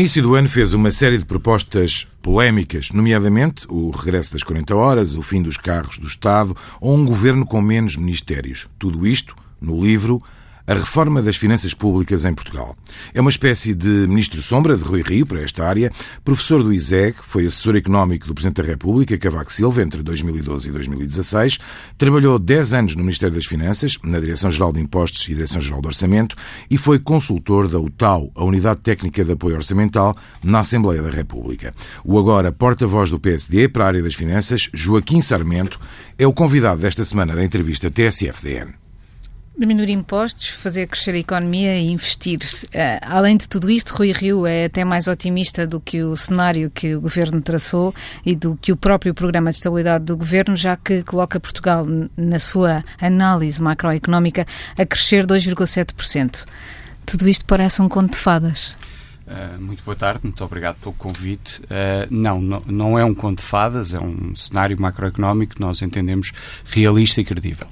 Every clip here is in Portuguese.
Início do ano fez uma série de propostas polémicas, nomeadamente o regresso das 40 horas, o fim dos carros do Estado ou um governo com menos ministérios. Tudo isto no livro a reforma das finanças públicas em Portugal. É uma espécie de ministro sombra de Rui Rio para esta área, professor do ISEG, foi assessor económico do Presidente da República, Cavaco Silva, entre 2012 e 2016, trabalhou 10 anos no Ministério das Finanças, na Direção-Geral de Impostos e Direção-Geral do Orçamento, e foi consultor da UTAU, a Unidade Técnica de Apoio Orçamental, na Assembleia da República. O agora porta-voz do PSD para a área das finanças, Joaquim Sarmento, é o convidado desta semana da entrevista TSF-DN. Diminuir impostos, fazer crescer a economia e investir. Uh, além de tudo isto, Rui Rio é até mais otimista do que o cenário que o governo traçou e do que o próprio programa de estabilidade do governo, já que coloca Portugal, na sua análise macroeconómica, a crescer 2,7%. Tudo isto parece um conto de fadas. Uh, muito boa tarde, muito obrigado pelo convite. Uh, não, não, não é um conto de fadas, é um cenário macroeconómico que nós entendemos realista e credível.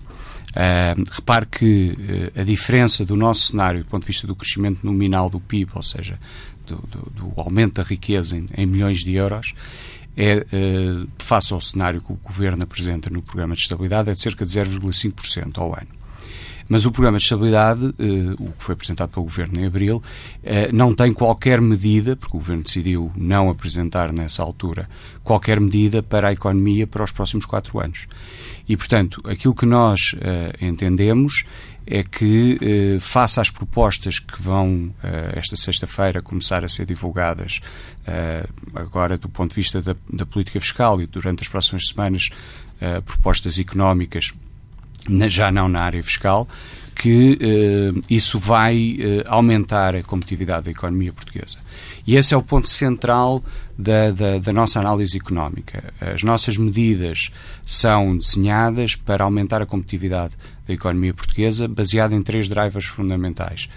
Uh, repare que uh, a diferença do nosso cenário, do ponto de vista do crescimento nominal do PIB, ou seja, do, do, do aumento da riqueza em, em, milhões de euros, é, uh, face ao cenário que o Governo apresenta no Programa de Estabilidade, é de cerca de 0,5% ao ano. Mas o programa de estabilidade, uh, o que foi apresentado pelo Governo em abril, não tem qualquer medida, porque o Governo decidiu não apresentar nessa altura qualquer medida para a economia para os próximos quatro anos. E, portanto, aquilo que nós uh, entendemos é que, eh, face às propostas que vão, eh, esta sexta-feira, começar a ser divulgadas, agora do ponto de vista da, da, política fiscal e durante as próximas semanas, propostas económicas já não na área fiscal, que uh, isso vai uh, aumentar a competitividade da economia portuguesa. E esse é o ponto central da, da, da, nossa análise económica. As nossas medidas são desenhadas para aumentar a competitividade da economia portuguesa, baseada em três drivers fundamentais: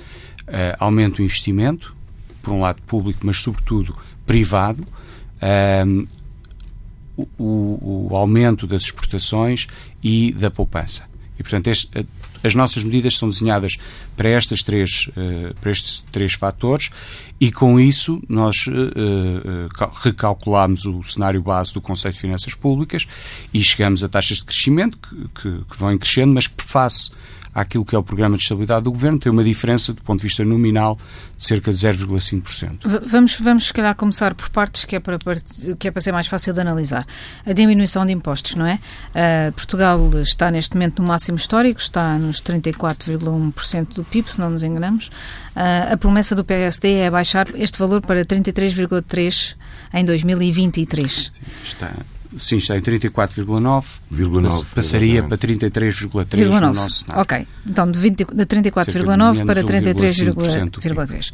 uh, aumento do investimento, por um lado público, mas sobretudo privado. O, o, o aumento das exportações e da poupança. E, portanto, este, as nossas medidas são desenhadas para, estas três, uh, para estes três fatores e, com isso, nós uh, uh, recalculamos o cenário base do Conceito de Finanças Públicas e chegamos a taxas de crescimento que, que, que vão crescendo, mas que face àquilo que é o programa de estabilidade do governo, tem uma diferença do ponto de vista nominal de cerca de 0,5%. Vamos, vamos, se calhar, começar por partes que é, para, que é para ser mais fácil de analisar. A diminuição de impostos, não é? Uh, Portugal está neste momento no máximo histórico, está nos 34,1% do PIB, se não nos enganamos. Uh, a promessa do PSD é baixar este valor para 33,3% em 2023. Está Sim, está em 34,9. Passaria para 33,3 no nosso cenário. Ok. Então, de, de 34,9 para 33,3.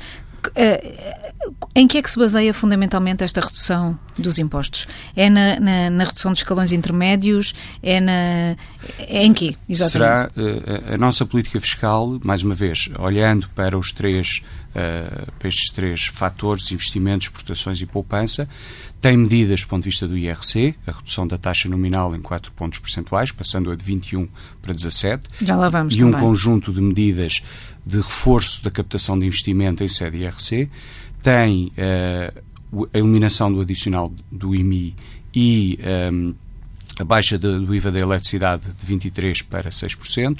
Eh, em que é que se baseia fundamentalmente esta redução dos impostos? É na, na, na redução dos escalões intermédios? É, na, é em quê, exatamente? Será uh, a nossa política fiscal, mais uma vez, olhando para os três, uh, para estes três fatores, investimentos, exportações e poupança, tem medidas do ponto de vista do IRC, a redução da taxa nominal em 4 pontos percentuais, passando a de 21 para 17. Já lá vamos E também. um conjunto de medidas de reforço da captação de investimento em sede IRC. Tem uh, a eliminação do adicional do IMI e um, eh, a baixa do IVA da eletricidade de 23% para 6%,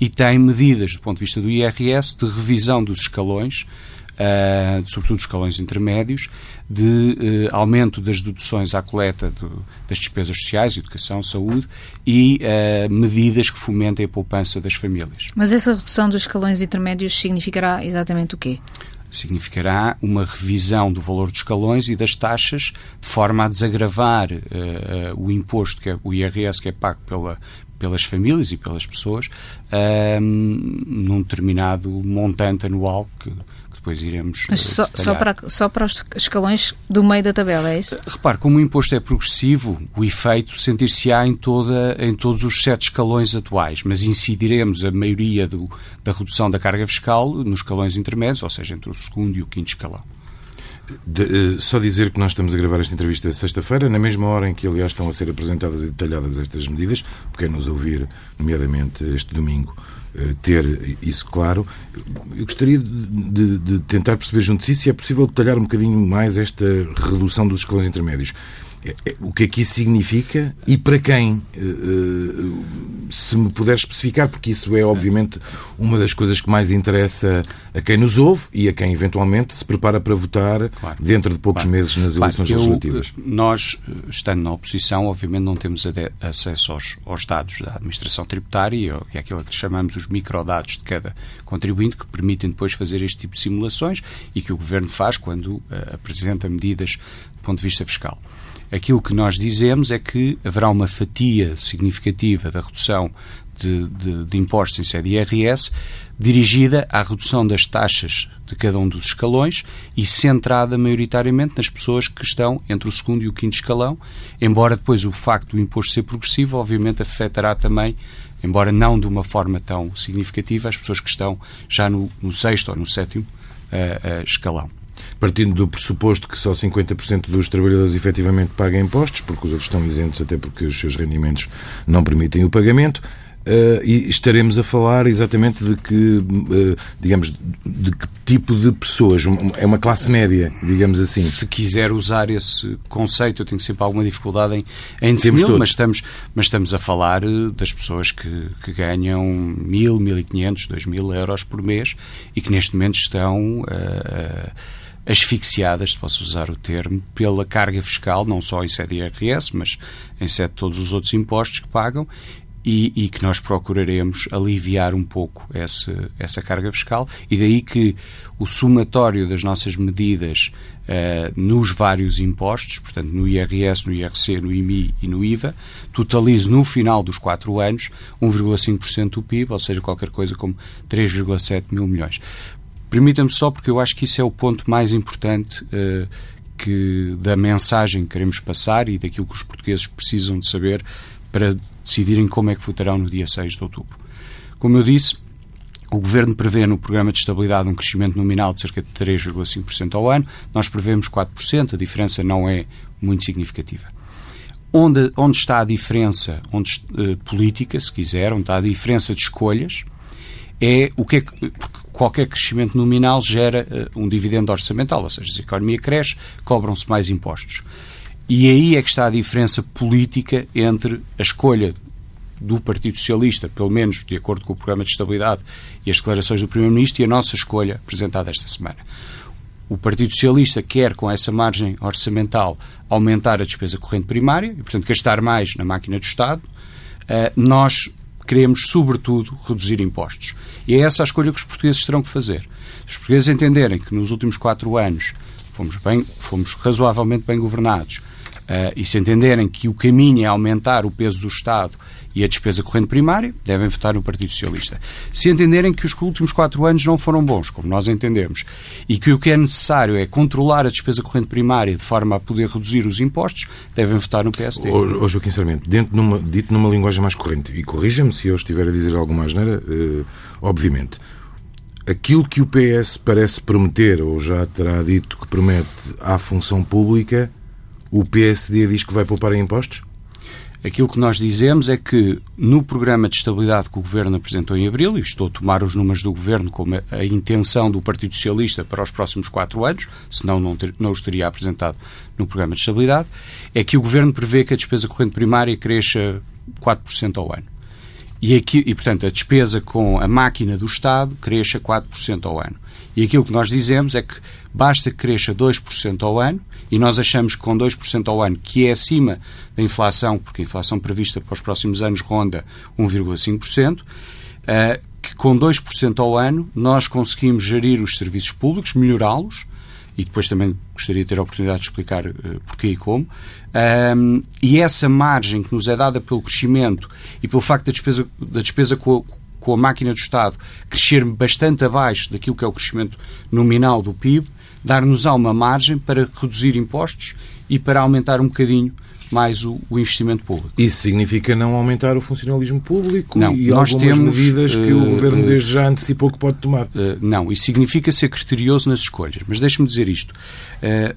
e tem medidas do ponto de vista do IRS de revisão dos escalões uh, sobretudo os escalões intermédios, de uh, aumento das deduções à coleta do, das despesas sociais, educação, saúde e uh, medidas que fomentem a poupança das famílias. Mas essa redução dos escalões intermédios significará exatamente o quê? Significará uma revisão do valor dos escalões e das taxas de forma a desagravar uh, o imposto, que é o IRS, que é pago pela, pelas famílias e pelas pessoas, uh, num determinado montante anual que depois iremos. Mas só, só, para, só para os escalões do meio da tabela, é isso? Repare, como o imposto é progressivo, o efeito sentir-se-á em, toda, em todos os sete escalões atuais, mas incidiremos a maioria do, da redução da carga fiscal nos escalões intermédios, ou seja, entre o segundo e o quinto escalão. De, uh, só dizer que nós estamos a gravar esta entrevista sexta-feira, na mesma hora em que, aliás, estão a ser apresentadas e detalhadas estas medidas, por quem nos ouvir, nomeadamente este domingo, ter isso claro. Eu gostaria de, de, tentar perceber junto de si se é possível detalhar um bocadinho mais esta redução dos escalões intermédios. O que é que isso significa e para quem? Eh, eh, se me puder especificar, porque isso é obviamente uma das coisas que mais interessa a quem nos ouve e a quem eventualmente se prepara para votar claro. dentro de poucos claro. meses nas eleições claro. legislativas. nós, estando na oposição, obviamente não temos acesso aos, aos dados da administração tributária e aquilo que chamamos os microdados de cada contribuinte que permitem depois fazer este tipo de simulações e que o Governo faz quando uh, apresenta medidas do ponto de vista fiscal. Aquilo que nós dizemos é que haverá uma fatia significativa da redução de, de, de, impostos em sede IRS dirigida à redução das taxas de cada um dos escalões e centrada maioritariamente nas pessoas que estão entre o segundo e o quinto escalão, embora depois o facto do imposto ser progressivo, obviamente, afetará também, embora não de uma forma tão significativa, as pessoas que estão já no, no sexto ou no sétimo uh, uh, escalão partindo do pressuposto que só 50% dos trabalhadores efetivamente pagam impostos, porque os outros estão isentos até porque os seus rendimentos não permitem o pagamento. Uh, e estaremos a falar exatamente de que, uh, digamos, de que tipo de pessoas? É uma classe média, digamos assim. Se quiser usar esse conceito, eu tenho sempre alguma dificuldade em, em defini-lo, mas estamos, mas estamos a falar eh, das pessoas que, que ganham mil, mil e quinhentos, dois mil euros por mês e que neste momento estão. Uh, asfixiadas, se posso usar o termo, pela carga fiscal, não só em sede IRS, mas em sede de todos os outros impostos que pagam, e, e, que nós procuraremos aliviar um pouco essa, essa carga fiscal, e daí que o somatório das nossas medidas uh, nos vários impostos, portanto no IRS, no IRC, no IMI e no IVA, totalize no final dos quatro anos 1,5% do PIB, ou seja, qualquer coisa como 3,7 mil milhões. Permita-me só, porque eu acho que isso é o ponto mais importante uh, que, da mensagem que queremos passar e daquilo que os portugueses precisam de saber para decidirem como é que votarão no dia 6 de outubro. Como eu disse, o Governo prevê no Programa de Estabilidade um crescimento nominal de cerca de 3,5% ao ano. Nós prevemos 4%, a diferença não é muito significativa. Onde, onde está a diferença onde, uh, política, se quiser, onde está a diferença de escolhas, é o que é que, qualquer crescimento nominal gera uh, um dividendo orçamental, ou seja, se a economia cresce, cobram-se mais impostos. E aí é que está a diferença política entre a escolha do Partido Socialista, pelo menos de acordo com o programa de estabilidade e as declarações do Primeiro-Ministro, e a nossa escolha apresentada esta semana. O Partido Socialista quer, com essa margem orçamental, aumentar a despesa corrente primária e, portanto, gastar mais na máquina do Estado. Uh, nós queremos, sobretudo, reduzir impostos. E é essa a escolha que os portugueses terão que fazer. Se os portugueses entenderem que nos últimos quatro anos fomos, bem, fomos razoavelmente bem governados uh, e se entenderem que o caminho é aumentar o peso do Estado e a despesa corrente primária, devem votar no Partido Socialista. Se entenderem que os últimos quatro anos não foram bons, como nós entendemos, e que o que é necessário é controlar a despesa corrente primária de forma a poder reduzir os impostos, devem votar no PSD. Ô, Joaquim Sarmento, dentro numa, dito numa linguagem mais corrente, e corrija-me se eu estiver a dizer alguma asneira, uh, obviamente, aquilo que o PS parece prometer, ou já terá dito que promete à função pública, o PSD diz que vai poupar em impostos? Aquilo que nós dizemos é que no programa de estabilidade que o Governo apresentou em abril, e estou a tomar os números do Governo como a intenção do Partido Socialista para os próximos quatro anos, senão não, ter, não os teria apresentado no programa de estabilidade, é que o Governo prevê que a despesa corrente primária cresça 4% ao ano. E, aqui, e, portanto, a despesa com a máquina do Estado cresça 4% ao ano. E aquilo que nós dizemos é que basta que cresça 2% ao ano, e nós achamos que com 2% ao ano, que é acima da inflação, porque a inflação prevista para os próximos anos ronda 1,5%, uh, que com 2% ao ano nós conseguimos gerir os serviços públicos, melhorá-los, e depois também gostaria de ter a oportunidade de explicar uh, porquê e como. Um, e essa margem que nos é dada pelo crescimento e pelo facto da despesa, da despesa com, com a máquina do Estado crescer bastante abaixo daquilo que é o crescimento nominal do PIB, dar-nos uma margem para reduzir impostos e para aumentar um bocadinho mais o, o, investimento público. Isso significa não aumentar o funcionalismo público não, e nós algumas temos, medidas que uh, o Governo uh, desde já antecipou que pode tomar? Uh, não, isso significa ser criterioso nas escolhas. Mas deixe-me dizer isto.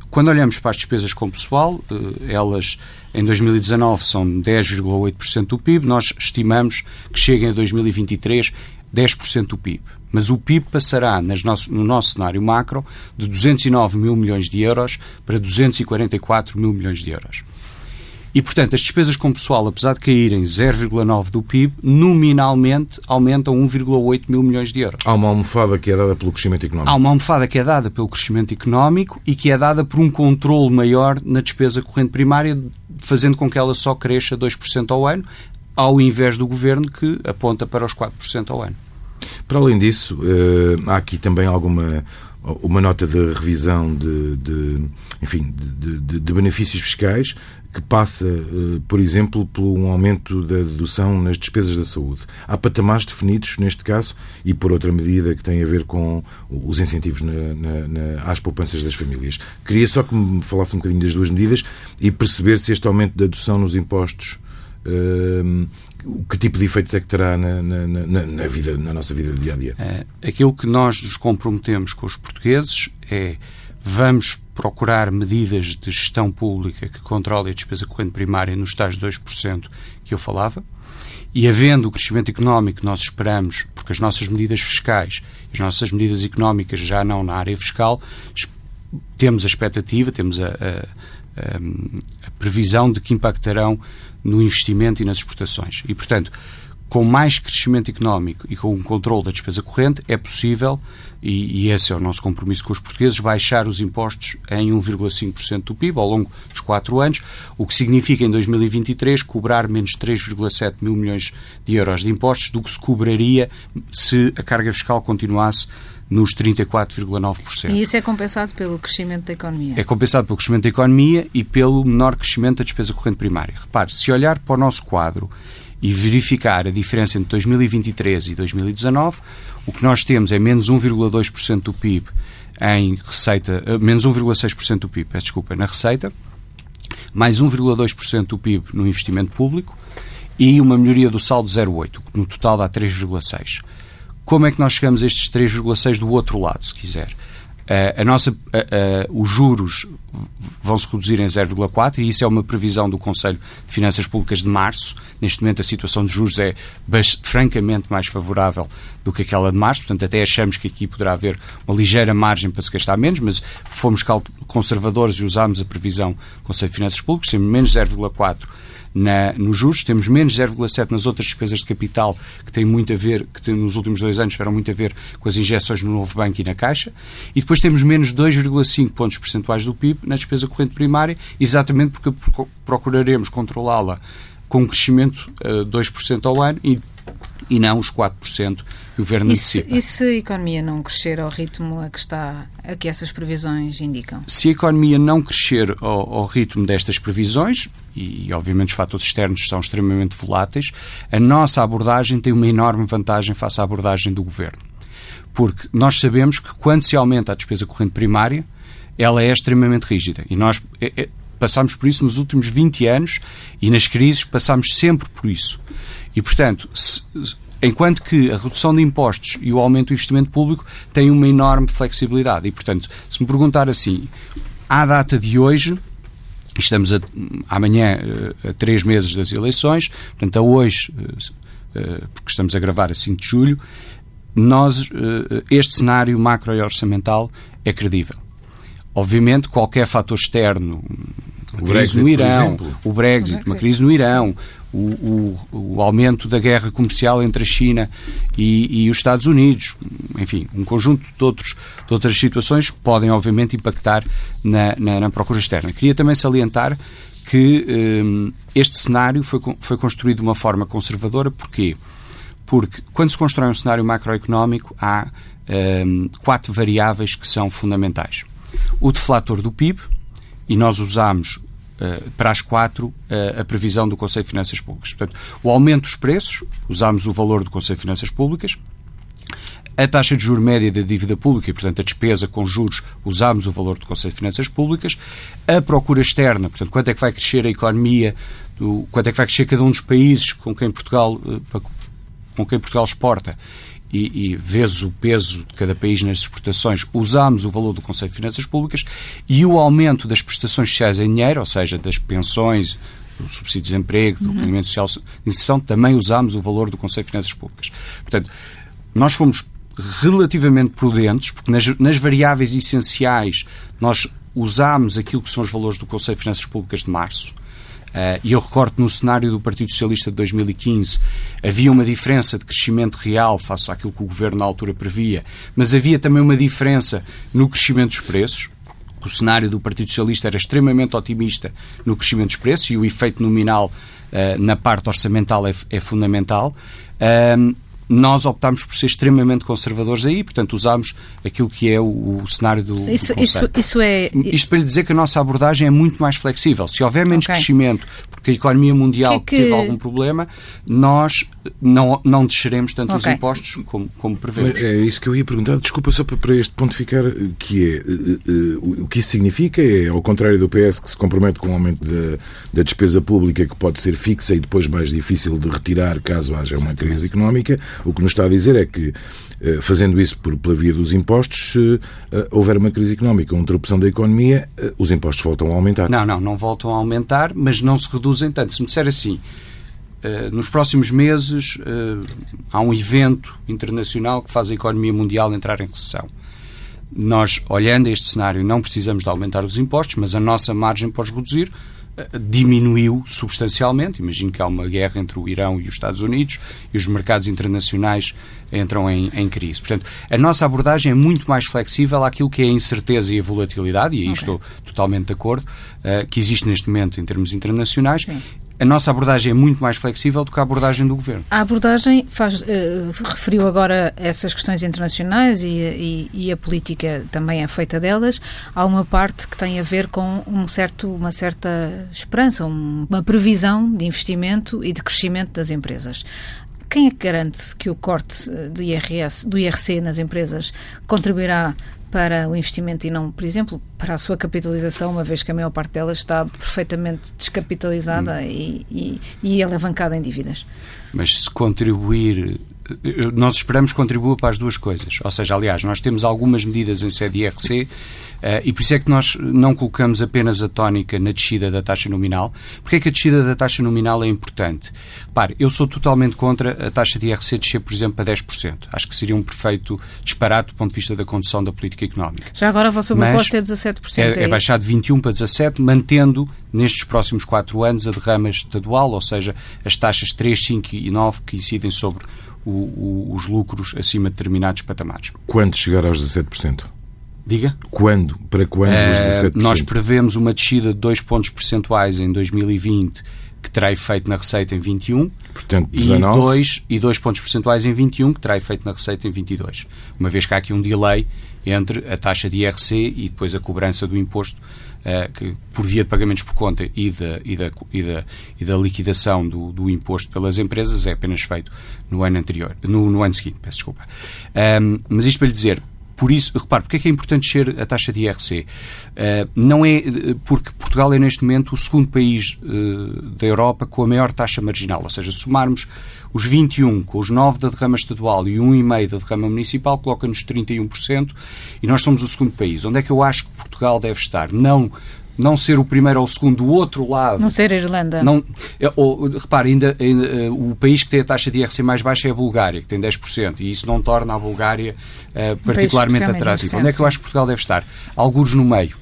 quando olhamos para as despesas com pessoal, elas em 2019 são 10,8% do PIB, nós estimamos que cheguem a 2023 10% do PIB. Mas o PIB passará nosso, no nosso cenário macro de 209 mil milhões de euros para 244 mil milhões de euros. E, portanto, as despesas com pessoal, apesar de caírem 0,9% do PIB, nominalmente aumentam 1,8 mil milhões de euros. Há uma almofada que é dada pelo crescimento económico. Há uma almofada que é dada pelo crescimento económico e que é dada por um controle maior na despesa corrente primária, fazendo com que ela só cresça 2% ao ano, ao invés do governo que aponta para os 4% ao ano. Para além disso, eh, há aqui também alguma uma nota de revisão de, de enfim, de, de, de, benefícios fiscais que passa, eh, por exemplo, por um aumento da dedução nas despesas da saúde. Há patamares definidos neste caso e por outra medida que tem a ver com os incentivos na, na, na, às poupanças das famílias. Queria só que me falasse um bocadinho das duas medidas e perceber se este aumento da dedução nos impostos que tipo de efeitos é que terá na, na, na, na, vida, na nossa vida dia a dia? Aquilo que nós nos comprometemos com os portugueses é vamos procurar medidas de gestão pública que controlem a despesa corrente primária nos tais 2% que eu falava. E havendo o crescimento económico que nós esperamos, porque as nossas medidas fiscais, as nossas medidas económicas já não na área fiscal, temos a expectativa, temos a, a, a previsão de que impactarão no investimento e nas exportações. E, portanto, com mais crescimento económico e com um controle da despesa corrente, é possível, e, e esse é o nosso compromisso com os portugueses, baixar os impostos em 1,5% do PIB ao longo dos quatro anos, o que significa em 2023 cobrar menos 3,7 mil milhões de euros de impostos do que se cobraria se a carga fiscal continuasse nos 34,9%. E isso é compensado pelo crescimento da economia? É compensado pelo crescimento da economia e pelo menor crescimento da despesa corrente primária. Repare, se olhar para o nosso quadro e verificar a diferença entre 2023 e 2019, o que nós temos é menos 1,2% do PIB em receita, eh, menos 1,6% do PIB, desculpa, na receita, mais 1,2% do PIB no investimento público e uma melhoria do saldo 0,8, que no total dá 3,6. Como é que nós chegamos a estes 3,6 do outro lado, se quiser? Uh, a nossa, uh, uh, os juros vão se reduzir em 0,4 e isso é uma previsão do Conselho de Finanças Públicas de março. Neste momento a situação de juros é francamente mais favorável do que aquela de março, portanto até achamos que aqui poderá haver uma ligeira margem para se gastar menos, mas fomos conservadores e usámos a previsão do Conselho de Finanças Públicas, temos menos 0,4 na, nos juros, temos menos 0,7 nas outras despesas de capital, que têm muito a ver, que tem, nos últimos dois anos tiveram muito a ver com as injeções no novo banco e na Caixa, e depois temos menos 2,5 pontos percentuais do PIB na despesa corrente primária, exatamente porque procuraremos controlá-la com um crescimento uh, eh, 2% ao ano e, e não os 4% que o Governo e. Se, e se a economia não crescer ao ritmo a que, está, a que essas previsões indicam? Se a economia não crescer ao, ao ritmo destas previsões, e obviamente os fatores externos são extremamente voláteis, a nossa abordagem tem uma enorme vantagem face à abordagem do Governo. Porque nós sabemos que quando se aumenta a despesa corrente primária, ela é extremamente rígida. E nós é, é, passamos por isso nos últimos 20 anos e nas crises passamos sempre por isso. E, portanto, se, Enquanto que a redução de impostos e o aumento do investimento público têm uma enorme flexibilidade. E, portanto, se me perguntar assim, à data de hoje, estamos a, amanhã eh, a três meses das eleições, portanto, a hoje, eh, eh, porque estamos a gravar a 5 de julho, nós, este cenário macro e orçamental é credível. Obviamente, qualquer fator externo, o Brexit, no Irão, o Brexit, uma crise no Irão, o, o, o, aumento da guerra comercial entre a China e, e, os Estados Unidos, enfim, um conjunto de, outros, de outras situações podem, obviamente, impactar na, na, na procura externa. Queria também salientar que um, este cenário foi, foi construído de uma forma conservadora, porquê? Porque quando se constrói um cenário macroeconómico, há um, quatro variáveis que são fundamentais. O deflator do PIB, e nós usamos para as quatro uh, a previsão do Conselho de Finanças Públicas. Portanto, o aumento dos preços, usámos o valor do Conselho de Finanças Públicas, a taxa de juros média da dívida pública e, portanto, a despesa com juros, usámos o valor do Conselho de Finanças Públicas, a procura externa, portanto, quanto é que vai crescer a economia, quanto é que vai crescer cada um dos países com quem Portugal, uh, com quem Portugal exporta e, e vezes o peso de cada país nas exportações, usámos o valor do Conselho de Finanças Públicas e o aumento das prestações sociais em dinheiro, ou seja, das pensões, do subsídio de desemprego, do uhum. rendimento social de inserção, também usámos o valor do Conselho de Finanças Públicas. Portanto, nós fomos relativamente prudentes, porque nas, nas variáveis essenciais nós usámos aquilo que são os valores do Conselho de Finanças Públicas de março. Uh, e eu recordo no cenário do Partido Socialista de 2015 havia uma diferença de crescimento real face àquilo que o governo na altura previa, mas havia também uma diferença no crescimento dos preços. O cenário do Partido Socialista era extremamente otimista no crescimento dos preços e o efeito nominal uh, na parte orçamental é, é fundamental. Nós optámos por ser extremamente conservadores aí, portanto usámos aquilo que é o, o cenário do, isso, do isso, isso, é... Isto para lhe dizer que a nossa abordagem é muito mais flexível. Se houver menos okay. crescimento, porque a economia mundial que, que... teve algum problema, nós não, não desceremos tanto okay. os impostos como, como prevemos. É isso que eu ia perguntar. Desculpa só para este ponto ficar, que é uh, uh, o que isso significa é, ao contrário do PS, que se compromete com o aumento da, da despesa pública, que pode ser fixa e depois mais difícil de retirar caso haja uma crise económica, o que nos está a dizer é que fazendo isso por, pela via dos impostos, se houver uma crise económica, uma interrupção da economia, os impostos voltam a aumentar. Não, não, não voltam a aumentar, mas não se reduzem tanto. Se me disser assim, eh, nos próximos meses eh, há um evento internacional que faz a economia mundial entrar em recessão. Nós, olhando este cenário, não precisamos de aumentar os impostos, mas a nossa margem para os reduzir eh, diminuiu substancialmente. Imagino que há uma guerra entre o Irão e os Estados Unidos e os mercados internacionais entram em, em, crise. Portanto, a nossa abordagem é muito mais flexível àquilo que é a incerteza e a volatilidade, e aí okay. estou totalmente de acordo, uh, que existe neste momento em termos internacionais, Sim a nossa abordagem é muito mais flexível do que a abordagem do governo. A abordagem faz, uh, referiu agora essas questões internacionais e, e, e, a política também é feita delas. Há uma parte que tem a ver com um certo, uma certa esperança, uma previsão de investimento e de crescimento das empresas. Quem é que garante que o corte eh, do IRS, do IRC nas empresas contribuirá para o investimento e não, por exemplo, para a sua capitalização, uma vez que a maior parte delas está perfeitamente descapitalizada hum. e, e, e alavancada em dívidas. Mas se contribuir nós esperamos que contribua para as duas coisas. Ou seja, aliás, nós temos algumas medidas em sede IRC e por isso é que nós não colocamos apenas a tónica na descida da taxa nominal. Porque é que a descida da taxa nominal é importante? Repare, eu sou totalmente contra a taxa de IRC descer, por exemplo, para 10%. Acho que seria um perfeito disparate do ponto de vista da condução da política económica. Já agora a vossa proposta é 17%. É, é, é baixar de 21% para 17%, mantendo nestes próximos quatro anos a derrama estadual, ou seja, as taxas 3, 5 e 9 que incidem sobre o, o, os lucros acima de determinados patamares. Quando chegar aos 17%? Diga? Quando? Para quando uh, Nós prevemos uma descida de 2 pontos percentuais em 2020 que terá efeito na receita em 21 Portanto, 19. e 2, e 2 pontos percentuais em 21 que terá efeito na receita em 22. Uma vez que há aqui um delay entre a taxa de IRC e depois a cobrança do imposto uh, que, por via de pagamentos por conta e da, e da, e da, e da liquidação do, do imposto pelas empresas é apenas feito no ano anterior, no, no ano seguinte, peço desculpa. Um, mas isto para lhe dizer, por isso, repare, porque é que é importante ser a taxa de IRC? Uh, eh, não é porque Portugal é neste momento o segundo país uh, da Europa com a maior taxa marginal, ou seja, somarmos os 21 com os 9 da derrama estadual e 1,5 da derrama municipal, coloca-nos 31% e nós somos o segundo país. Onde é que eu acho que Portugal deve estar? Não não ser o primeiro ou o segundo do outro lado. Não ser a Irlanda. Não, é, ou, repare, ainda, ainda, eh, o país que tem a taxa de IRC mais baixa é a Bulgária, que tem 10%, e isso não torna a Bulgária uh, particularmente atrativa. Onde é que eu acho que Portugal deve estar? Alguns no meio.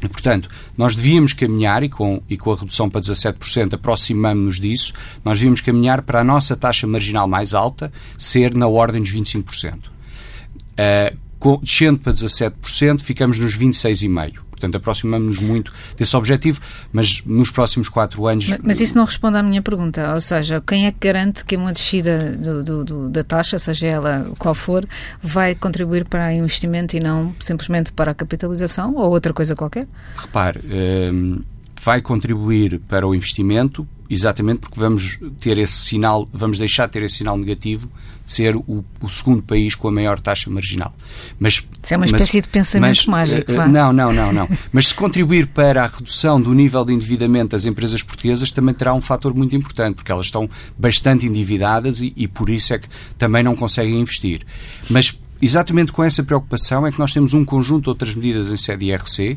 Portanto, nós devíamos caminhar, e com, e com a redução para 17%, aproximamos-nos disso, nós devíamos caminhar para a nossa taxa marginal mais alta ser na ordem dos 25%. Uh, com, descendo para 17%, ficamos nos 26,5%. Portanto, aproximamos-nos muito desse objetivo, mas nos próximos quatro anos. Mas, mas, isso não responde à minha pergunta. Ou seja, quem é que garante que uma descida do, do, do, da taxa, seja ela qual for, vai contribuir para o investimento e não simplesmente para a capitalização ou outra coisa qualquer? Repare, hum, vai contribuir para o investimento exatamente porque vamos ter esse sinal, vamos deixar de ter esse sinal negativo de ser o, o segundo país com a maior taxa marginal. Mas, Isso é uma espécie mas, de pensamento mas, mágico. Uh, não, não, não, não. mas se contribuir para a redução do nível de endividamento das empresas portuguesas também terá um fator muito importante, porque elas estão bastante endividadas e, e por isso é que também não conseguem investir. Mas exatamente com essa preocupação é que nós temos um conjunto de outras medidas em sede IRC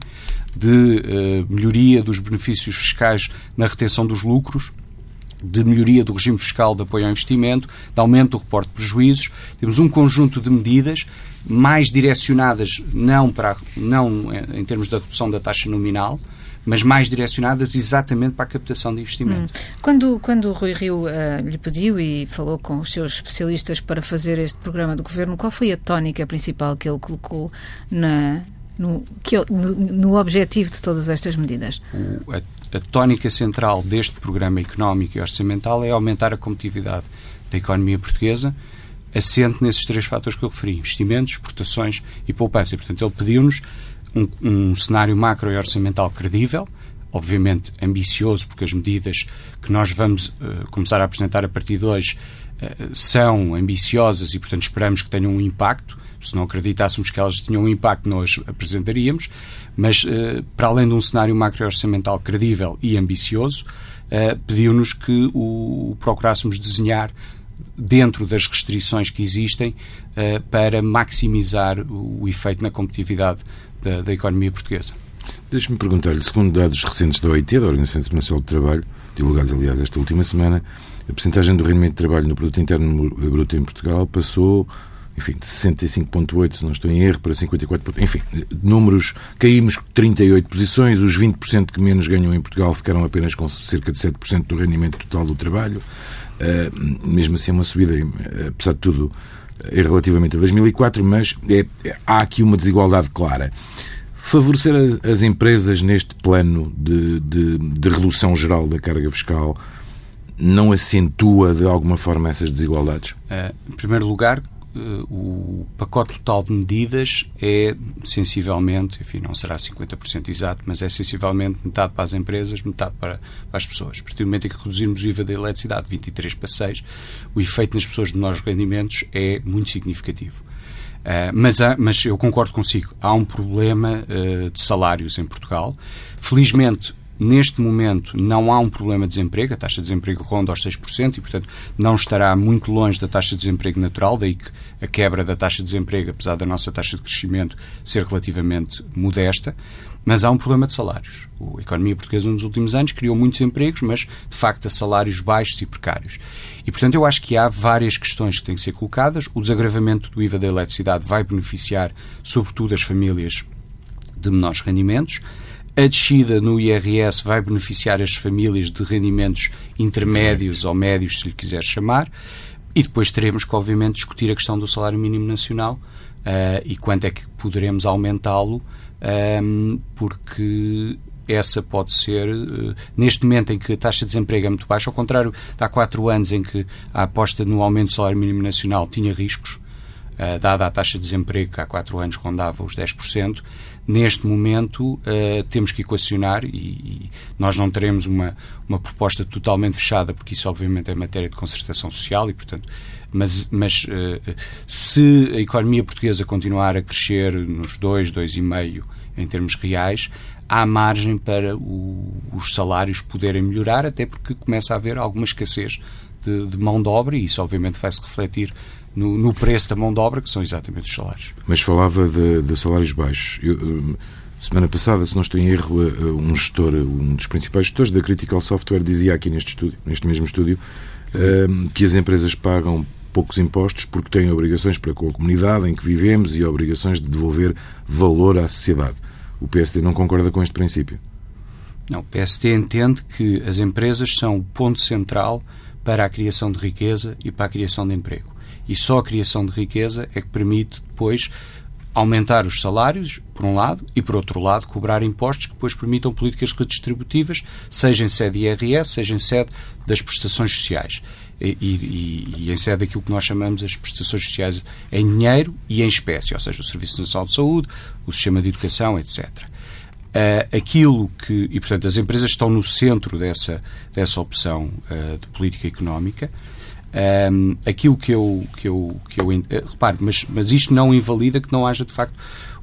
de uh, melhoria dos benefícios fiscais na retenção dos lucros, de melhoria do regime fiscal de apoio ao investimento, de aumento do reporte de prejuízos. Temos um conjunto de medidas mais direcionadas, não, para, não em termos da redução da taxa nominal, mas mais direcionadas exatamente para a captação de investimento. Hum. Quando, quando o Rui Rio uh, lhe pediu e falou com os seus especialistas para fazer este programa do governo, qual foi a tónica principal que ele colocou na, no, que, no, no objetivo de todas estas medidas? O, a, a tónica central deste programa económico e orçamental é aumentar a competitividade da economia portuguesa, assente nesses três fatores que eu referi: investimentos, exportações e poupança. Portanto, ele pediu-nos um, um cenário macro e orçamental credível, obviamente ambicioso, porque as medidas que nós vamos uh, começar a apresentar a partir de hoje uh, são ambiciosas e, portanto, esperamos que tenham um impacto. Se não acreditássemos que elas tinham um impacto, nós apresentaríamos. Mas, uh, para além de um cenário macro e orçamental credível e ambicioso, pediu-nos que o procurássemos desenhar dentro das restrições que existem para maximizar o efeito na competitividade da, da economia portuguesa. Deixe-me perguntar-lhe, segundo dados recentes da OIT, da Organização Internacional do Trabalho, divulgados aliás esta última semana, a percentagem do rendimento de trabalho no produto interno bruto em Portugal passou, enfim, de 65,8, se não estou em erro, para 54, enfim, números, caímos 38 posições, os 20% que menos ganham em Portugal ficaram apenas com cerca de 7% do rendimento total do trabalho, mesmo assim é uma subida, apesar de tudo, é relativamente a 2004, mas é, há aqui uma desigualdade clara. Favorecer as, as empresas neste plano de, de, de redução geral da carga fiscal não acentua de alguma forma essas desigualdades? Em primeiro lugar, o pacote total de medidas é sensivelmente, enfim, não será 50% exato, mas é sensivelmente metade para as empresas, metade para, para, as pessoas. A partir do momento em que reduzirmos o IVA da eletricidade de 23 para 6, o efeito nas pessoas de menores rendimentos é muito significativo. Uh, mas, há, mas eu concordo consigo, há um problema uh, de salários em Portugal. Felizmente, Neste momento não há um problema de desemprego, a taxa de desemprego ronda aos 6% e, portanto, não estará muito longe da taxa de desemprego natural, daí que a quebra da taxa de desemprego, apesar da nossa taxa de crescimento ser relativamente modesta, mas há um problema de salários. A economia portuguesa nos últimos anos criou muitos empregos, mas de facto a salários baixos e precários. E portanto eu acho que há várias questões que têm que ser colocadas. O desagravamento do IVA da eletricidade vai beneficiar sobretudo as famílias de menores rendimentos. A descida no IRS vai beneficiar as famílias de rendimentos intermédios ou médios, se lhe quiser chamar, e depois teremos que, obviamente, discutir a questão do salário mínimo nacional uh, e quanto é que poderemos aumentá-lo, um, ehm, porque essa pode ser, uh, neste momento em que a taxa de desemprego é muito baixa, ao contrário de há quatro anos em que a aposta no aumento do salário mínimo nacional tinha riscos, uh, dada a taxa de desemprego que há quatro anos rondava os 10%, neste momento uh, temos que equacionar e, e, nós não teremos uma, uma proposta totalmente fechada, porque isso obviamente é matéria de concertação social e, portanto, mas, mas uh, se a economia portuguesa continuar a crescer nos 2, 2,5 em termos reais, há margem para o, os salários poderem melhorar, até porque começa a haver alguma escassez de, de mão de obra e isso obviamente vai se refletir no, no, preço da mão de obra, que são exatamente os salários. Mas falava de, de salários baixos. Eu, eh, semana passada, se não estou em erro, eh, um gestor, um dos principais gestores da Critical Software, dizia aqui neste estúdio, neste mesmo estúdio, uhum. que as empresas pagam poucos impostos porque têm obrigações para com a comunidade em que vivemos e obrigações de devolver valor à sociedade. O PSD não concorda com este princípio? Não, o PSD entende que as empresas são o ponto central para a criação de riqueza e para a criação de emprego. E só a criação de riqueza é que permite depois aumentar os salários, por um lado, e por outro lado, cobrar impostos que depois permitam políticas redistributivas, seja em sede IRS, seja em sede das prestações sociais. E, e, e, em sede daquilo que nós chamamos as prestações sociais em dinheiro e em espécie, ou seja, o Serviço Nacional de Saúde, o Sistema de Educação, etc. Uh, ah, aquilo que, e portanto, as empresas estão no centro dessa, dessa opção uh, de política económica um, aquilo que eu, que eu, que eu uh, repare, mas, mas isto não invalida que não haja de facto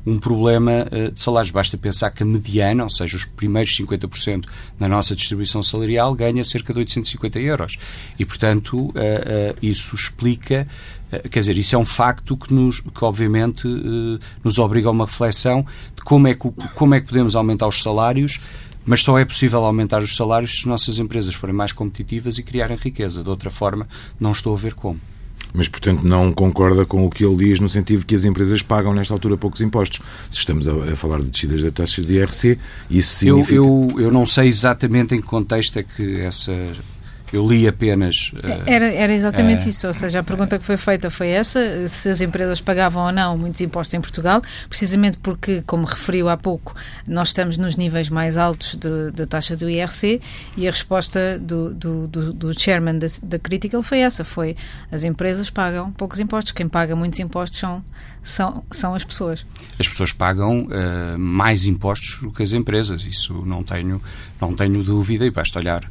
um problema uh, de salários. Basta pensar que a mediana, ou seja, os primeiros 50% na nossa distribuição salarial, ganha cerca de 850 euros. E, portanto, uh, isso explica quer dizer, isso é um facto que, nos, que obviamente, nos obriga a uma reflexão de como é que, como é que podemos aumentar os salários Mas só é possível aumentar os salários se as nossas empresas forem mais competitivas e criarem riqueza. De outra forma, não estou a ver como. Mas, portanto, não concorda com o que ele diz no sentido de que as empresas pagam, nesta altura, poucos impostos. Se estamos a, falar de descidas da taxa de IRC, isso significa... Eu, eu, eu não sei exatamente em que contexto é que essa eu li apenas. Uh, era, era exatamente uh, isso, ou seja, a pergunta que foi feita foi essa: se as empresas pagavam ou não muitos impostos em Portugal, precisamente porque, como referiu há pouco, nós estamos nos níveis mais altos da taxa do IRC e a resposta do, do, do, do chairman da, da Critical foi essa: foi as empresas pagam poucos impostos, quem paga muitos impostos são, são, são as pessoas. As pessoas pagam uh, mais impostos do que as empresas, isso não tenho, não tenho dúvida, e basta olhar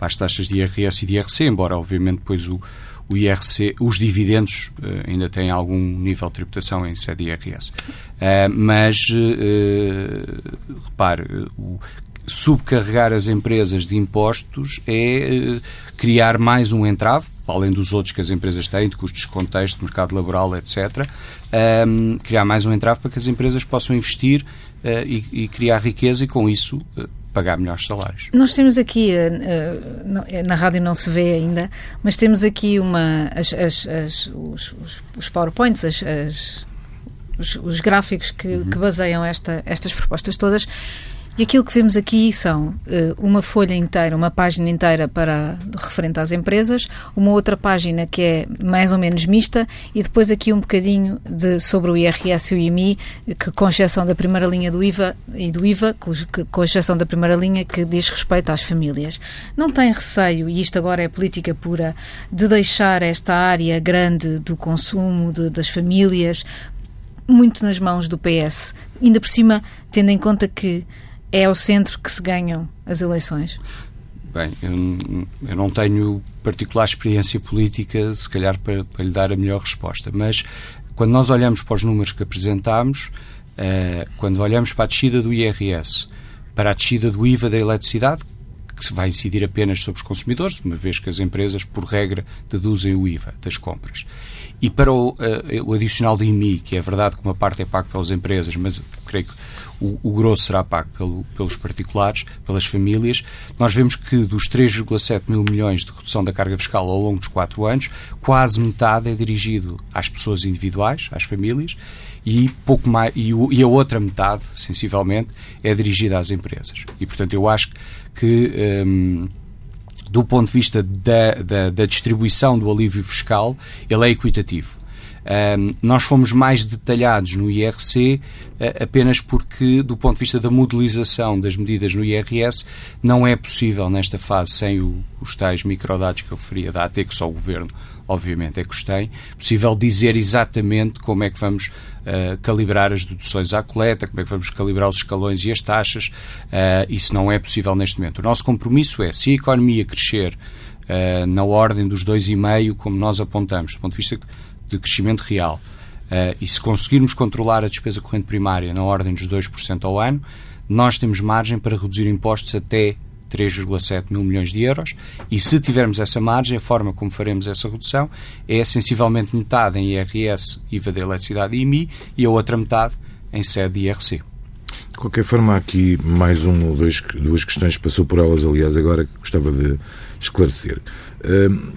para as taxas de IRS e de IRC, embora obviamente depois o, o IRC, os dividendos uh, ainda têm algum nível de tributação em sede IRS. Uh, eh, mas, uh, repare, o, subcarregar as empresas de impostos é criar mais um entrave, além dos outros que as empresas têm, de custos de contexto, mercado laboral, etc., um, criar mais um entrave para que as empresas possam investir uh, e, e, criar riqueza e, com isso, uh, pagar melhores salários. Nós temos aqui, uh, na rádio não se vê ainda, mas temos aqui uma, as, as, as, os, os, PowerPoints, os, os, gráficos que, uhum. que baseiam esta, estas propostas todas e aquilo que vemos aqui são uh, uma folha inteira, uma página inteira para referente às empresas, uma outra página que é mais ou menos mista e depois aqui um bocadinho de, sobre o IRS e o IMI, que com exceção da primeira linha do IVA e do IVA, que, com exceção da primeira linha que diz respeito às famílias. Não tem receio, e isto agora é política pura, de deixar esta área grande do consumo de, das famílias muito nas mãos do PS, ainda por cima tendo em conta que é ao centro que se ganham as eleições? Bem, eu, eu, não tenho particular experiência política, se calhar, para, para, lhe dar a melhor resposta, mas quando nós olhamos para os números que apresentámos, uh, quando olhamos para a descida do IRS, para a descida do IVA da eletricidade, que vai incidir apenas sobre os consumidores, uma vez que as empresas, por regra, deduzem o IVA das compras. E para o, uh, o adicional de IMI, que é verdade que uma parte é pago pelas empresas, mas creio que o, o grosso será pago pelo, pelos particulares, pelas famílias. Nós vemos que dos 3,7 mil milhões de redução da carga fiscal ao longo dos quatro anos, quase metade é dirigido às pessoas individuais, às famílias, e pouco mais e, e a outra metade, sensivelmente, é dirigida às empresas. E portanto eu acho que hum, do ponto de vista da, da, da distribuição do alívio fiscal, ele é equitativo. Um, nós fomos mais detalhados no IRC uh, apenas porque, do ponto de vista da modelização das medidas no IRS, não é possível nesta fase, sem o, os tais microdados que eu referia da AT, que só o Governo, obviamente, é que os tem, possível dizer exatamente como é que vamos uh, calibrar as deduções à coleta, como é que vamos calibrar os escalões e as taxas. Uh, isso não é possível neste momento. O nosso compromisso é, se a economia crescer na ordem dos 2,5, como nós apontamos, do ponto de vista de crescimento real. Uh, e se conseguirmos controlar a despesa corrente primária na ordem dos 2% ao ano, nós temos margem para reduzir impostos até 3,7 mil milhões de euros e se tivermos essa margem, a forma como faremos essa redução é sensivelmente metade em IRS, IVA da eletricidade e IMI e a outra metade em sede de IRC. De qualquer forma, há aqui mais uma ou duas questões que passou por elas, aliás, agora que gostava de esclarecer. Uh,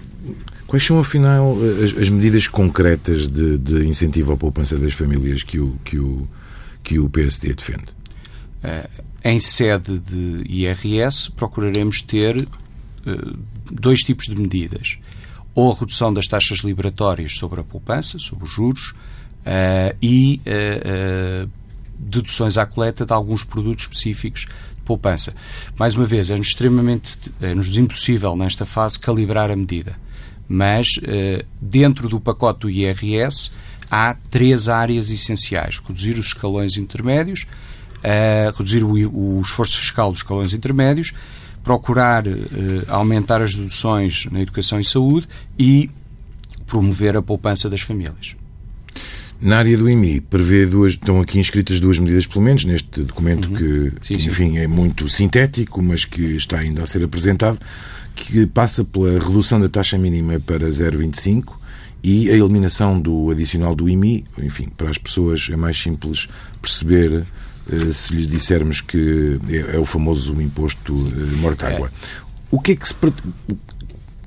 Quais são, afinal, as, as medidas concretas de, de, incentivo à poupança das famílias que o, que o, que o PSD defende? Uh, em sede de IRS, procuraremos ter uh, dois tipos de medidas. Ou a redução das taxas liberatórias sobre a poupança, sobre os juros, uh, e deduções à coleta de alguns produtos específicos de poupança. Mais uma vez, é-nos extremamente é-nos impossível nesta fase calibrar a medida mas uh, dentro do pacote do IRS há três áreas essenciais: reduzir os escalões intermédios, uh, reduzir o, o, esforço fiscal dos escalões intermédios, procurar uh, aumentar as deduções na educação e saúde e promover a poupança das famílias. Na área do IMI, prevê duas, estão aqui inscritas duas medidas, pelo menos, neste documento uhum. que, sim, enfim, sim. é muito sintético, mas que está ainda a ser apresentado que passa pela redução da taxa mínima para 0,25 e a eliminação do adicional do IMI. Enfim, para as pessoas é mais simples perceber eh, se lhes dissermos que é, é o famoso imposto eh, Mortágua. É. O que é que se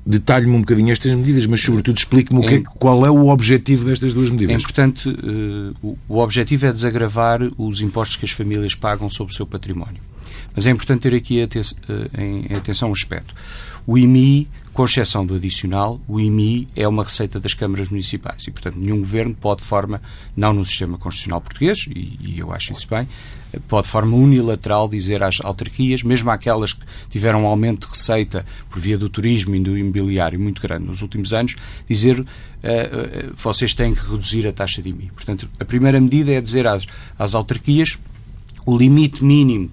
detalhe-me um bocadinho estas medidas, mas sobretudo explique-me é, qual é o objetivo destas duas medidas. É importante, uh, o, objetivo é desagravar os impostos que as famílias pagam sobre o seu património. Mas é importante ter aqui aten uh, em atenção um aspecto. O IMI, com exceção do adicional, o IMI é uma receita das câmaras municipais e, portanto, nenhum governo pode, de forma, não no sistema constitucional português, e, e eu acho isso bem, pode de forma unilateral dizer às autarquias, mesmo aquelas que tiveram um aumento de receita por via do turismo e do imobiliário muito grande nos últimos anos, dizer uh, uh, vocês têm que reduzir a taxa de IMI. Portanto, a primeira medida é dizer às, às autarquias o limite mínimo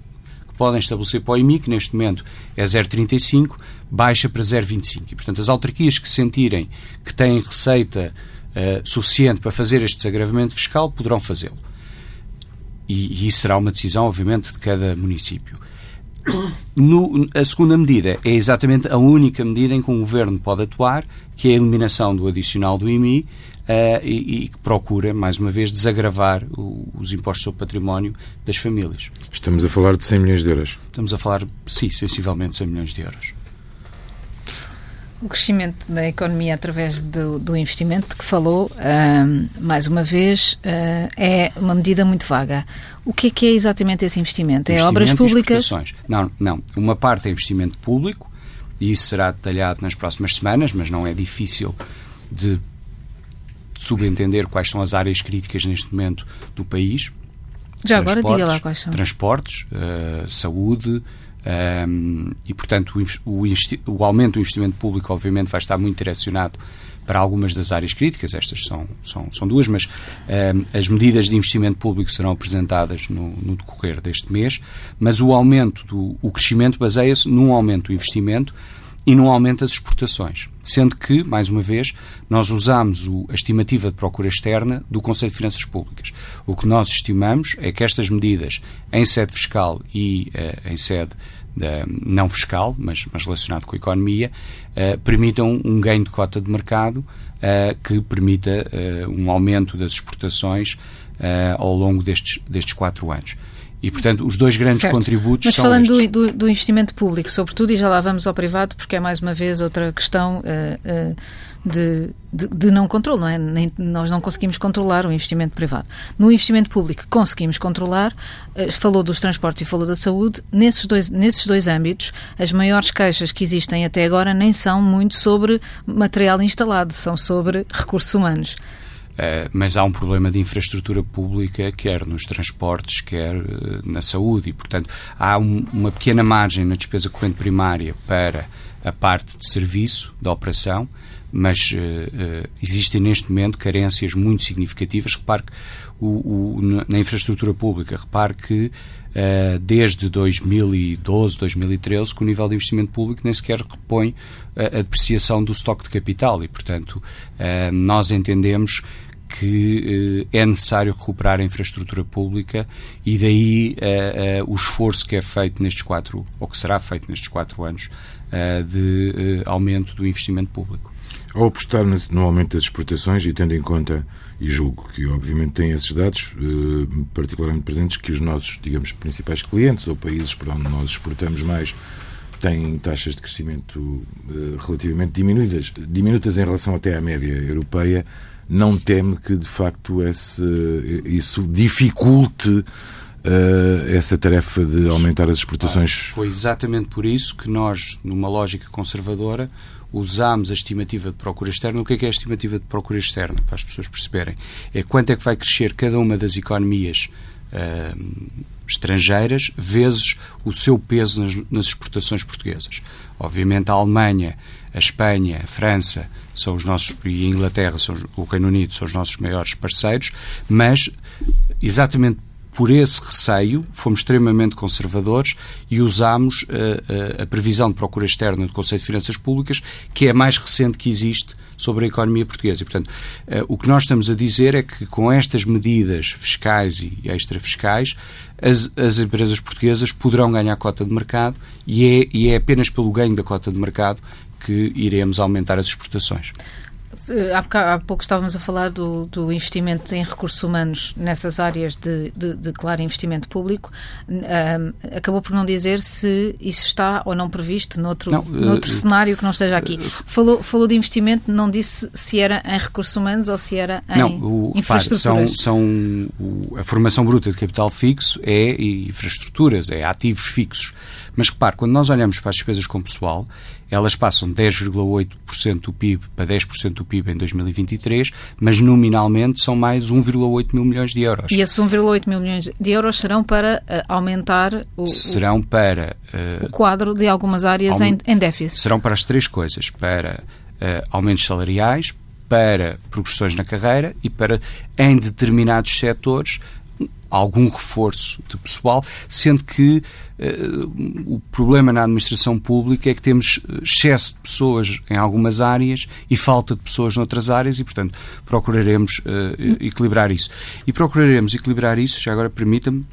podem estabelecer para o IMI, que neste momento é 0,35, baixa para 0,25. E, portanto, as autarquias que sentirem que têm receita uh, suficiente para fazer este desagravamento fiscal poderão fazê-lo. E, e, isso será uma decisão, obviamente, de cada município. No, a segunda medida é exatamente a única medida em que um governo pode atuar, que é a eliminação do adicional do IMI, uh, e, e, que procura, mais uma vez, desagravar o, os impostos sobre património das famílias. Estamos a falar de 100 milhões de euros? Estamos a falar, sim, sensivelmente 100 milhões de euros. O crescimento da economia através do, do investimento que falou, uh, mais uma vez, uh, é uma medida muito vaga. O que é que é exatamente esse investimento? É obras públicas? Não, não. Uma parte é investimento público, e isso será detalhado nas próximas semanas, mas não é difícil de subentender quais são as áreas críticas neste momento do país. Já agora diga lá quais são. Transportes, uh, saúde, um, e, portanto, o, o, aumento do investimento público, obviamente, vai estar muito direcionado para algumas das áreas críticas, estas são, são, são duas, mas um, as medidas de investimento público serão apresentadas no, no decorrer deste mês, mas o aumento do o crescimento baseia-se num aumento do investimento e num aumento das exportações. Sendo que, mais uma vez, nós usamos a estimativa de procura externa do Conselho de Finanças Públicas. O que nós estimamos é que estas medidas, em sede fiscal e uh, em sede da, não fiscal, mas, mas relacionado com a economia, uh, permitam um ganho de cota de mercado uh, que permita um aumento das exportações ao longo destes, destes quatro anos. E, portanto, os dois grandes certo. contributos Mas são falando estes. Do, do, do, investimento público, sobretudo, e já lá vamos ao privado, porque é mais uma vez outra questão uh, uh, de, de, de, não controle, não é? Nem, nós não conseguimos controlar o investimento privado. No investimento público conseguimos controlar, uh, falou dos transportes e falou da saúde, nesses dois, nesses dois âmbitos, as maiores queixas que existem até agora nem são muito sobre material instalado, são sobre recursos humanos. Uh, mas há um problema de infraestrutura pública, quer nos transportes, quer uh, na saúde, e, portanto, há um, uma pequena margem na despesa corrente primária para a parte de serviço, da operação, mas uh, existem neste momento carências muito significativas. Repare que o, o, na infraestrutura pública, repare que desde 2012, 2013, que o nível de investimento público nem sequer repõe a depreciação do estoque de capital e, portanto, nós entendemos que eh, é necessário recuperar a infraestrutura pública e daí eh, eh, o esforço que é feito nestes quatro, ou que será feito nestes quatro anos, de aumento do investimento público. Ao apostar no aumento das exportações e tendo em conta, e julgo que obviamente tem esses dados particularmente presentes, que os nossos, digamos, principais clientes ou países para onde nós exportamos mais têm taxas de crescimento relativamente diminuídas, diminutas em relação até à média europeia, não teme que, de facto, esse, isso dificulte uh, essa tarefa de aumentar as exportações? Ah, foi exatamente por isso que nós, numa lógica conservadora, usámos a estimativa de procura externa. O que é, que é a estimativa de procura externa? Para as pessoas perceberem. É quanto é que vai crescer cada uma das economias estrangeiras vezes o seu peso nas, nas exportações portuguesas. Obviamente, a Alemanha, a Espanha, a França são os nossos e a Inglaterra, são, o Reino Unido são os nossos maiores parceiros, mas exatamente por esse receio, fomos extremamente conservadores e usámos uh, uh, a previsão de procura externa do Conselho de Finanças Públicas, que é a mais recente que existe sobre a economia portuguesa. E, portanto, uh, o que nós estamos a dizer é que com estas medidas fiscais e extrafiscais, as, as empresas portuguesas poderão ganhar cota de mercado e é, e é apenas pelo ganho da cota de mercado que iremos aumentar as exportações. Eh, há, pouco estávamos a falar do, do, investimento em recursos humanos nessas áreas de, de, de claro investimento público. Um, acabou por não dizer se isso está ou não previsto noutro, não, noutro uh, cenário que não esteja aqui. Uh, falou, falou de investimento, não disse se era em recursos humanos ou se era em não, o, infraestruturas. Repare, são, são o, a formação bruta de capital fixo é infraestruturas, é ativos fixos. Mas repare, quando nós olhamos para as despesas com pessoal, elas passam 10,8% do PIB para 10% do PIB em 2023, mas nominalmente são mais 1,8 mil milhões de euros. E esses 1,8 mil milhões de euros serão para uh, aumentar o, serão para, uh, o quadro de algumas áreas em, em, déficit? Serão para as três coisas, para uh, aumentos salariais, para progressões na carreira e para, em determinados setores, algum reforço de pessoal, sendo que uh, o problema na administração pública é que temos excesso de pessoas em algumas áreas e falta de pessoas noutras áreas e, portanto, procuraremos uh, equilibrar isso. E procuraremos equilibrar isso, já agora permita-me,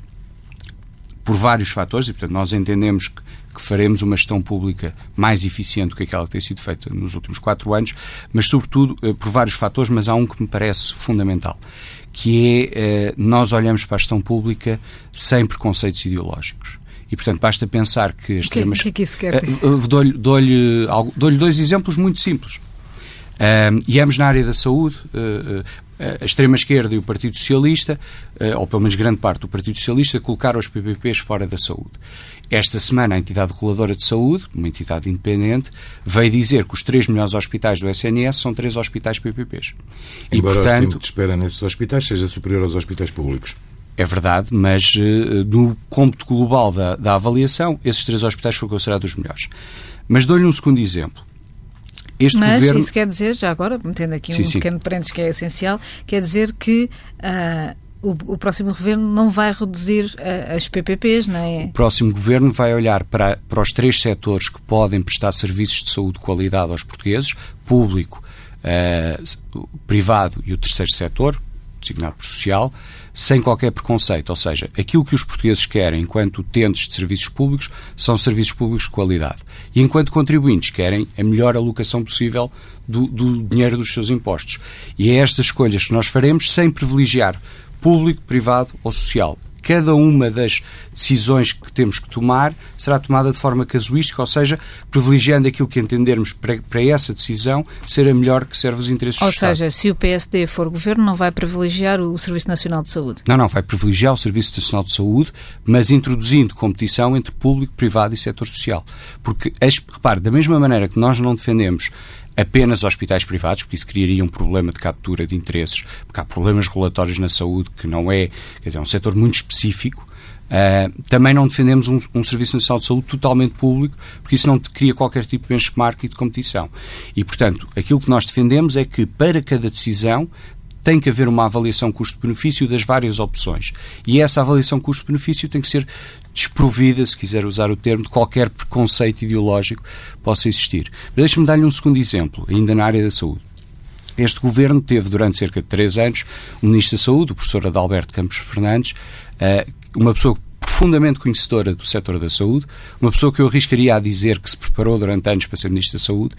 por vários fatores, e, portanto, nós entendemos que que faremos uma gestão pública mais eficiente do que aquela que tem sido feita nos últimos quatro anos, mas sobretudo eh, por vários fatores, mas há um que me parece fundamental, que é uh, nós olhamos para a gestão pública sem preconceitos ideológicos. E, portanto, basta pensar que as. O que é que isso quer dizer? Uh, Dou-lhe dou dou dois exemplos muito simples. Uh, e ambos na área da saúde, uh, a extrema-esquerda e o Partido Socialista, ou pelo menos grande parte do Partido Socialista, colocaram os PPPs fora da saúde. Esta semana, a entidade reguladora de saúde, uma entidade independente, veio dizer que os três melhores hospitais do SNS são três hospitais PPPs. Embora e, portanto, o tempo de espera nesses hospitais seja superior aos hospitais públicos. É verdade, mas uh, no cômputo global da, da avaliação, esses três hospitais foram considerados os melhores. Mas dou-lhe um segundo exemplo. Este Mas governo... isso quer dizer, já agora, metendo aqui sim, um sim. pequeno parênteses que é essencial, quer dizer que uh, o, o, próximo governo não vai reduzir uh, as PPPs, não é? O próximo governo vai olhar para, para os três setores que podem prestar serviços de saúde de qualidade aos portugueses, público, uh, privado e o terceiro setor, designado por social, sem qualquer preconceito. Ou seja, aquilo que os portugueses querem enquanto utentes de serviços públicos são serviços públicos de qualidade. E enquanto contribuintes querem a melhor alocação possível do, do dinheiro dos seus impostos. E é estas escolhas que nós faremos sem privilegiar público, privado ou social. Cada uma das decisões que temos que tomar será tomada de forma casuística, ou seja, privilegiando aquilo que entendermos para, para essa decisão ser a melhor que serve os interesses ou do Estado. Ou seja, se o PSD for governo, não vai privilegiar o Serviço Nacional de Saúde? Não, não, vai privilegiar o Serviço Nacional de Saúde, mas introduzindo competição entre público, privado e setor social. Porque, repare, da mesma maneira que nós não defendemos apenas hospitais privados, porque isso criaria um problema de captura de interesses, porque há problemas regulatórios na saúde que não é, quer dizer, é um setor muito específico. Uh, também não defendemos um, um, Serviço Nacional de Saúde totalmente público, porque isso não cria qualquer tipo de benchmark e de competição. E, portanto, aquilo que nós defendemos é que para cada decisão tem que haver uma avaliação custo-benefício das várias opções. E essa avaliação custo-benefício tem que ser desprovida, se quiser usar o termo, de qualquer preconceito ideológico possa existir. Mas deixe-me dar-lhe um segundo exemplo, ainda na área da saúde. Este governo teve, durante cerca de três anos, o Ministro da Saúde, o professor Adalberto Campos Fernandes, eh, uma pessoa profundamente conhecedora do setor da saúde, uma pessoa que eu arriscaria a dizer que se preparou durante anos para ser Ministro da Saúde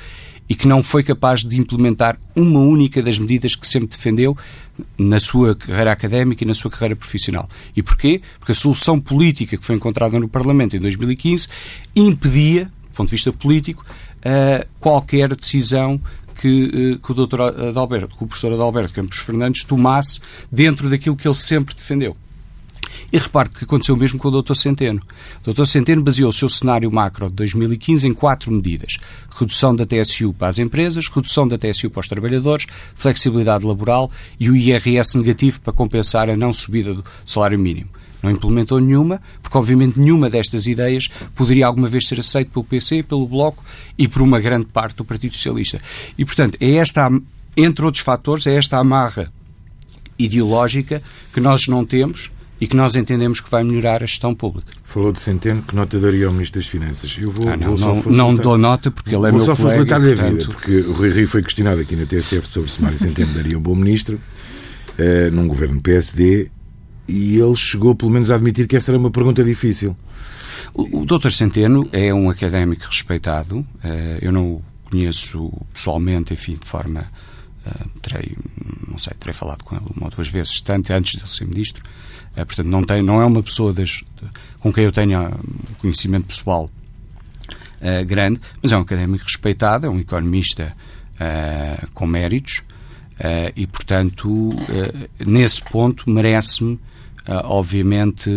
e que não foi capaz de implementar uma única das medidas que sempre defendeu na sua carreira académica e na sua carreira profissional. E porquê? Porque a solução política que foi encontrada no Parlamento em 2015 impedia, do ponto de vista político, uh, qualquer decisão que, uh, que, o doutor Adalberto, que o professor Adalberto Campos Fernandes tomasse dentro daquilo que ele sempre defendeu. E repare que aconteceu o mesmo com o Dr. Centeno. O Dr. Centeno baseou o seu cenário macro de 2015 em quatro medidas. Redução da TSU para as empresas, redução da TSU para os trabalhadores, flexibilidade laboral e o IRS negativo para compensar a não subida do salário mínimo. Não implementou nenhuma, porque obviamente nenhuma destas ideias poderia alguma vez ser aceita pelo PC, pelo Bloco e por uma grande parte do Partido Socialista. E, portanto, é esta, entre outros fatores, é esta amarra ideológica que nós não temos e que nós entendemos que vai melhorar a gestão pública. Falou de Centeno, que nota daria ao Ministro das Finanças? Eu vou, ah, não, vou não, não, dou nota porque ele é vou meu só facilitar-lhe portanto... a vida, porque o Rui Rio foi questionado aqui na TSF sobre se Mário Centeno daria um bom Ministro uh, num governo PSD e ele chegou pelo menos a admitir que essa era uma pergunta difícil. O, o Dr. Centeno é um académico respeitado, uh, eu não o conheço pessoalmente, enfim, de forma terei, não sei, terei falado com ele uma ou duas vezes, tanto antes de ele ser ministro. Portanto, não, tem, não é uma pessoa das, com quem eu tenha conhecimento pessoal grande, mas é um académico respeitado, é um economista com méritos e, portanto, nesse ponto merece-me obviamente,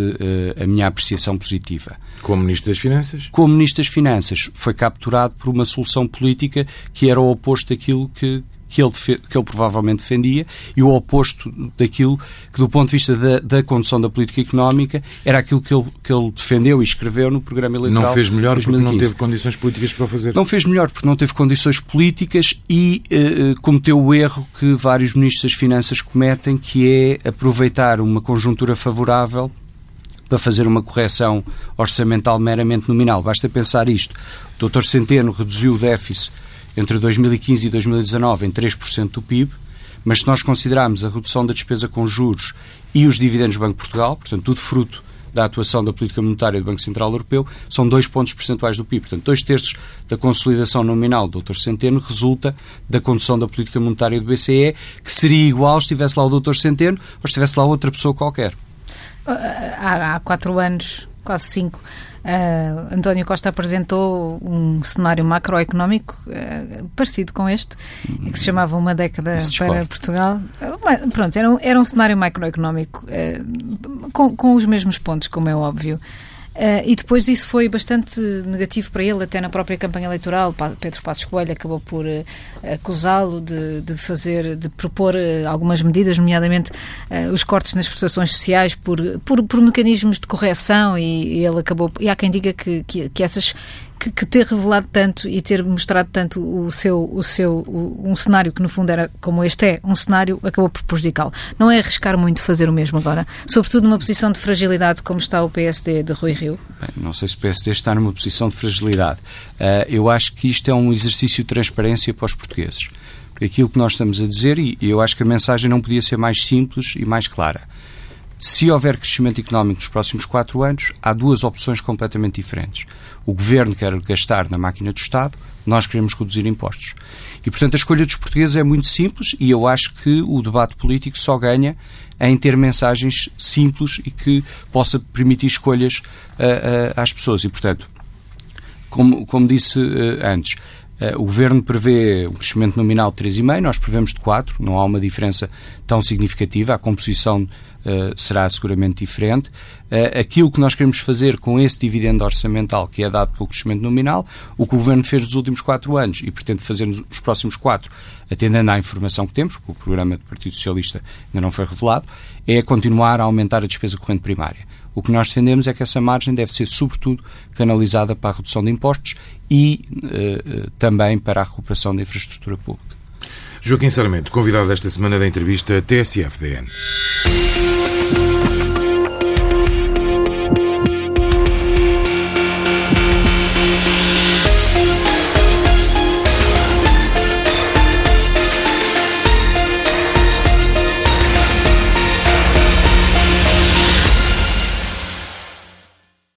a minha apreciação positiva. Como Ministro das Finanças? Como Ministro das Finanças. Foi capturado por uma solução política que era o oposto daquilo que, que ele, que ele provavelmente defendia e o oposto daquilo que, do ponto de vista da, da condução da política económica, era aquilo que ele, que ele defendeu e escreveu no programa eleitoral. Não fez melhor porque não teve condições políticas para fazer. Não fez melhor porque não teve condições políticas e uh, cometeu o erro que vários ministros das Finanças cometem, que é aproveitar uma conjuntura favorável para fazer uma correção orçamental meramente nominal. Basta pensar isto. O Dr. Centeno reduziu o déficit entre 2015 e 2019 em 3% do PIB, mas se nós considerarmos a redução da despesa com juros e os dividendos do Banco de Portugal, portanto, tudo fruto da atuação da política monetária do Banco Central Europeu, são dois pontos percentuais do PIB. Portanto, dois terços da consolidação nominal do Dr. Centeno resulta da condução da política monetária do BCE, que seria igual se estivesse lá o Dr. Centeno ou se estivesse lá outra pessoa qualquer. Há, há quatro anos, quase cinco, Uh, António Costa apresentou um cenário macroeconómico uh, parecido com este, que se chamava Uma Década para Portugal. Uh, pronto, era um, era um cenário macroeconómico com, com os mesmos pontos, como é óbvio. Uh, e depois disso foi bastante negativo para ele, até na própria campanha eleitoral. Pedro Passos Coelho acabou por uh, acusá-lo de, de, fazer, de propor uh, algumas medidas, nomeadamente os cortes nas prestações sociais por, por, por mecanismos de correção e, e, ele acabou. E há quem diga que, que, que essas que, que, ter revelado tanto e ter mostrado tanto o seu, o seu o, um cenário que no fundo era como este é, um cenário acabou por prejudicá-lo. Não é arriscar muito fazer o mesmo agora, sobretudo numa posição de fragilidade como está o PSD de Rui Rio? Bem, não sei se o PSD está numa posição de fragilidade. Uh, eu acho que isto é um exercício de transparência para os portugueses. Aquilo que nós estamos a dizer, e eu acho que a mensagem não podia ser mais simples e mais clara. Se houver crescimento económico nos próximos quatro anos, há duas opções completamente diferentes. O governo quer gastar na máquina do Estado, nós queremos reduzir impostos. E, portanto, a escolha dos portugueses é muito simples e eu acho que o debate político só ganha em ter mensagens simples e que possa permitir escolhas uh, uh, às pessoas. E, portanto, como, como disse uh, antes, o Governo prevê um crescimento nominal de 3,5%, nós prevemos de 4%, não há uma diferença tão significativa. A composição uh, será seguramente diferente. Uh, aquilo que nós queremos fazer com esse dividendo orçamental que é dado pelo crescimento nominal, o que o Governo fez nos últimos quatro anos e pretende fazer nos próximos quatro, atendendo à informação que temos, porque o programa do Partido Socialista ainda não foi revelado, é continuar a aumentar a despesa corrente primária. O que nós defendemos é que essa margem deve ser, sobretudo, canalizada para a redução de impostos e uh, também para a recuperação da infraestrutura pública. Joaquim Sarmento, convidado desta semana da entrevista TSF-DN.